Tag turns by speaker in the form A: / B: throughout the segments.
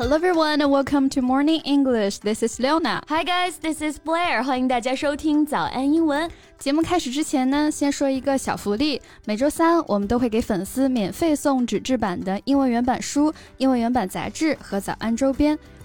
A: Hello everyone and welcome to Morning English. This is Leona.
B: Hi guys, this is Blair. 欢迎大家收听早安英文。
A: 节目开始之前呢，先说一个小福利。每周三我们都会给粉丝免费送纸质版的英文原版书、英文原版杂志和早安周边。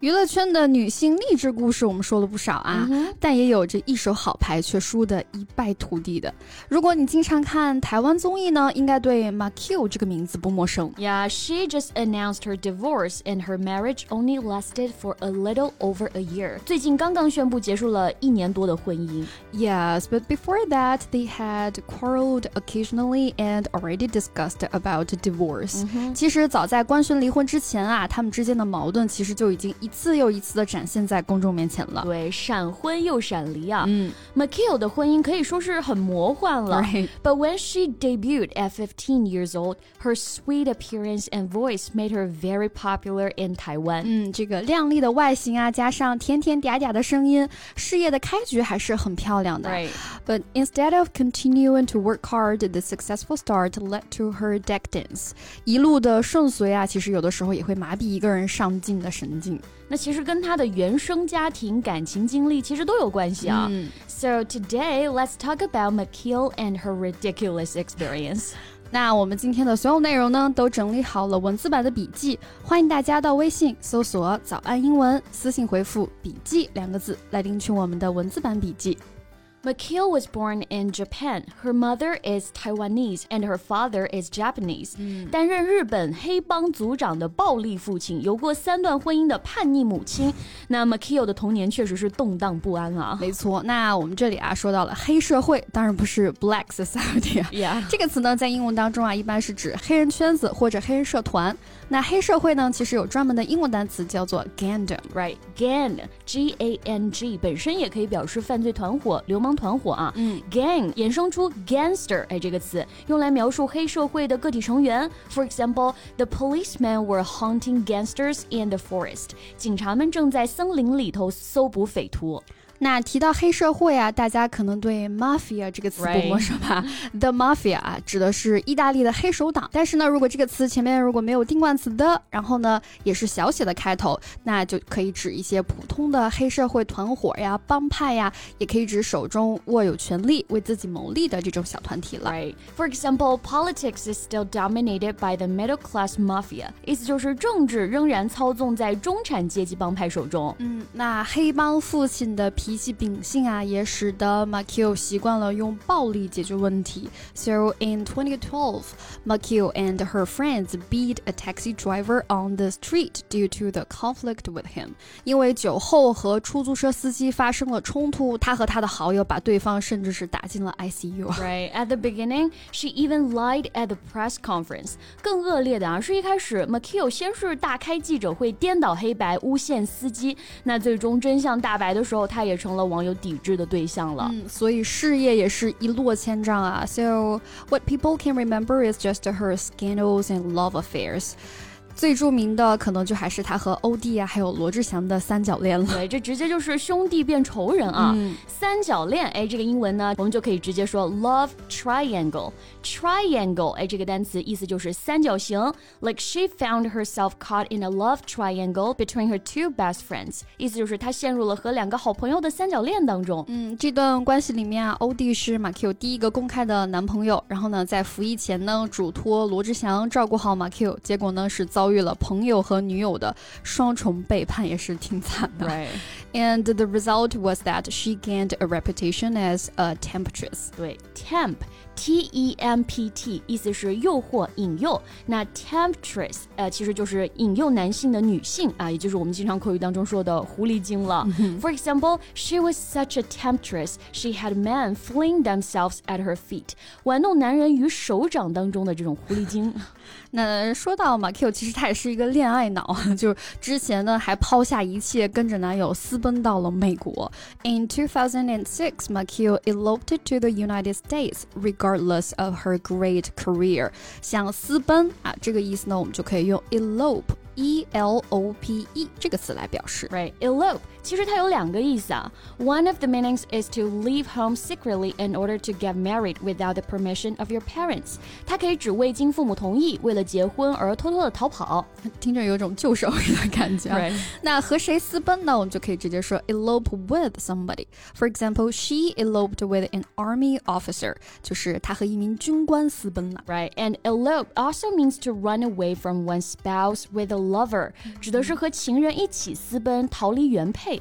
A: 娱乐圈的女性励志故事我们说了不少啊，但也有着一手好牌却输得一败涂地的。如果你经常看台湾综艺呢，应该对 Ma Q 这个名字不陌生。
B: Yeah, she just announced her divorce and her marriage only lasted for a little over a year. 最近刚刚宣布结束了一年多的婚姻。
A: Yes, but before that, they had quarreled occasionally and already discussed about divorce. 其实早在官宣离婚之前啊，他们之间的矛盾其实就已经。一 次又一次的展现在公众面前了。
B: 对，闪婚又闪离啊。嗯 m a k i l 的婚姻可以说是很魔幻了。But when she debuted at 15 years old, her sweet appearance and voice made her very popular in Taiwan.
A: 嗯，这个靓丽的外形啊，加上甜甜嗲嗲的声音，事业的开局还是很漂亮的。But instead of continuing to work hard, the successful start led to her decadence. 一路的顺遂啊，其实有的时候也会麻痹一个人上进的神经。
B: 那其实跟他的原生家庭、感情经历其实都有关系啊。嗯、so today let's talk about Makil and her ridiculous experience.
A: 那我们今天的所有内容呢，都整理好了文字版的笔记，欢迎大家到微信搜索“早安英文”，私信回复“笔记”两个字来领取我们的文字版笔记。
B: McKeel was born in Japan. Her mother is Taiwanese and her father is Japanese. 担任日本黑帮组长的暴力父亲，有过三段婚姻的叛逆母亲。那 McKeel 的童年确实是动荡不安啊。
A: 没错，那我们这里啊说到了黑社会，当然不是 Black Society。
B: Yeah，
A: 这个词呢在英文当中啊一般是指黑人圈子或者黑人社团。那黑社会呢，其实有专门的英文单词叫做
B: gangdom，right？gang，g a n g 本身也可以表示犯罪团伙、流氓团伙啊。嗯，gang 衍生出 gangster 哎这个词，用来描述黑社会的个体成员。For example，the policemen were hunting gangsters in the forest。警察们正在森林里头搜捕匪徒。
A: 那提到黑社会啊，大家可能对 mafia 这个词不陌生吧？The mafia 啊，指的是意大利的黑手党。但是呢，如果这个词前面如果没有定冠词的，然后呢也是小写的开头，那就可以指一些普通的黑社会团伙呀、帮派呀，也可以指手中握有权力、为自己谋利的这种小团体了。
B: Right. For example, politics is still dominated by the middle class mafia. 意思就是政治仍然操纵在中产阶级帮派手中。
A: 嗯，那黑帮父亲的。脾气秉性啊，也使得 Makio 习惯了用暴力解决问题。So in 2012, Makio and her friends beat a taxi driver on the street due to the conflict with him。因为酒后和出租车司机发生了冲突，他和他的好友把对方甚至是打进了 ICU。
B: Right at the beginning, she even lied at the press conference。更恶劣的啊，是一开始 Makio 先是大开记者会，颠倒黑白，诬陷司机。那最终真相大白的时候，他也。成了网友抵制的对象了。
A: 嗯，所以事业也是一落千丈啊。So what people can remember is just her scandals and love affairs. 最著名的可能就还是他和欧弟啊，还有罗志祥的三角恋了。
B: 对，这直接就是兄弟变仇人啊！三角恋，哎，这个英文呢，我们就可以直接说 love triangle。triangle，哎，这个单词意思就是三角形。Like she found herself caught in a love triangle between her two best friends，意思就是她陷入了和两个好朋友的三角恋当中。
A: 嗯，这段关系里面啊，欧弟是马 Q 第一个公开的男朋友，然后呢，在服役前呢，嘱托罗志祥照顾好马 Q，结果呢是遭。遭遇了朋友和女友的双重背叛，也是挺惨的。
B: Right.
A: And the result was that she gained a reputation as a temptress.
B: 对，temp T E M P T 意思是诱惑、引诱。那 temptress 呃其实就是引诱男性的女性啊，也就是我们经常口语当中说的狐狸精了。For example, she was such a temptress, she had men fling themselves at her feet，玩弄男人于手掌当中的这种狐狸精。
A: 那说到马 Q，其实他也是一个恋爱脑，就是之前呢还抛下一切跟着男友私奔到了美国。In 2006, Makio eloped to the United States, regardless of her great career。想私奔啊，这个意思呢，我们就可以用 elope。E L O P E 这个词来表示。
B: Right, elope 其实它有两个意思啊。One of the meanings is to leave home secretly in order to get married without the permission of your parents。它可以指未经父母同意，为了结婚而偷偷的逃跑，
A: 听着有种救手的感觉。
B: Right.
A: 那和谁私奔呢？我们就可以直接说 elope with somebody。For example, she eloped with an army officer，就是她和一名军官私奔了。
B: Right, and elope also means to run away from one's spouse with a lover 指的是和情人一起私奔逃离原配。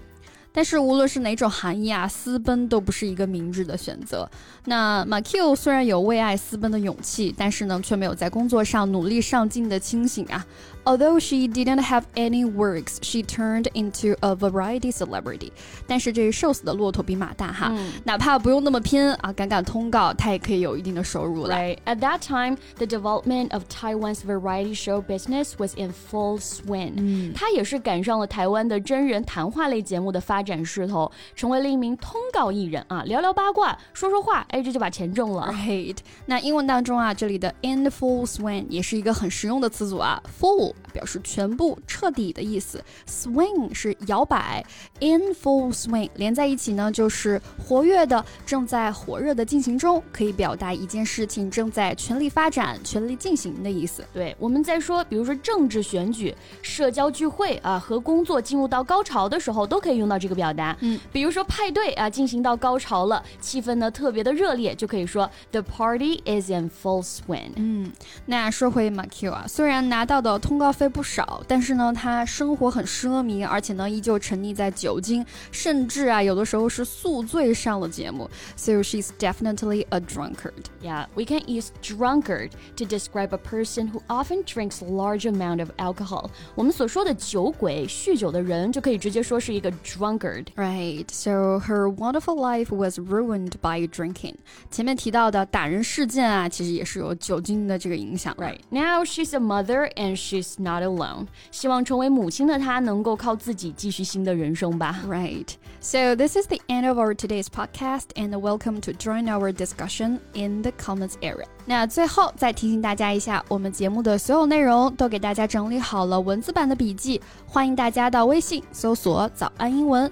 A: 但是无论是哪种含义啊，私奔都不是一个明智的选择。那马 Q 虽然有为爱私奔的勇气，但是呢，却没有在工作上努力上进的清醒啊。Although she didn't have any works, she turned into a variety celebrity. 但是这瘦死的骆驼比马大哈，嗯、哪怕不用那么拼啊，赶赶通告，她也可以有一定的收入了。
B: Right. At that time, the development of Taiwan's variety show business was in full swing. 嗯，她也是赶上了台湾的真人谈话类节目的发展势头，成为了一名通告艺人啊，聊聊八卦，说说话，哎，这就把钱挣了。
A: Right. 那英文当中啊，这里的 in full swing 也是一个很实用的词组啊，full。表示全部、彻底的意思。Swing 是摇摆，in full swing 连在一起呢，就是活跃的、正在火热的进行中，可以表达一件事情正在全力发展、全力进行的意思。
B: 对，我们在说，比如说政治选举、社交聚会啊，和工作进入到高潮的时候，都可以用到这个表达。
A: 嗯，
B: 比如说派对啊，进行到高潮了，气氛呢特别的热烈，就可以说 The party is in full swing。
A: 嗯，那说回马 Q 啊，虽然拿到的通告费。不少，但是呢，他生活很奢靡，而且呢，依旧沉溺在酒精，甚至啊，有的时候是宿醉上了节目。So she's definitely a drunkard.
B: Yeah, we can use drunkard to describe a person who often drinks large amount of alcohol. 我们所说的酒鬼、酗酒的人，就可以直接说是一个 drunkard.
A: Right. So her wonderful life was ruined by drinking. 前面提到的打人事件啊，其实也是有酒精的这个影响。
B: Right. Now she's a mother and she's not alone. 希望成为母亲的她能够靠自己继续新的人生吧。
A: Right. So this is the end of our today's podcast, and welcome to join our discussion in the comments area. 那最后再提醒大家一下，我们节目的所有内容都给大家整理好了文字版的笔记，欢迎大家到微信搜索“早安英文”，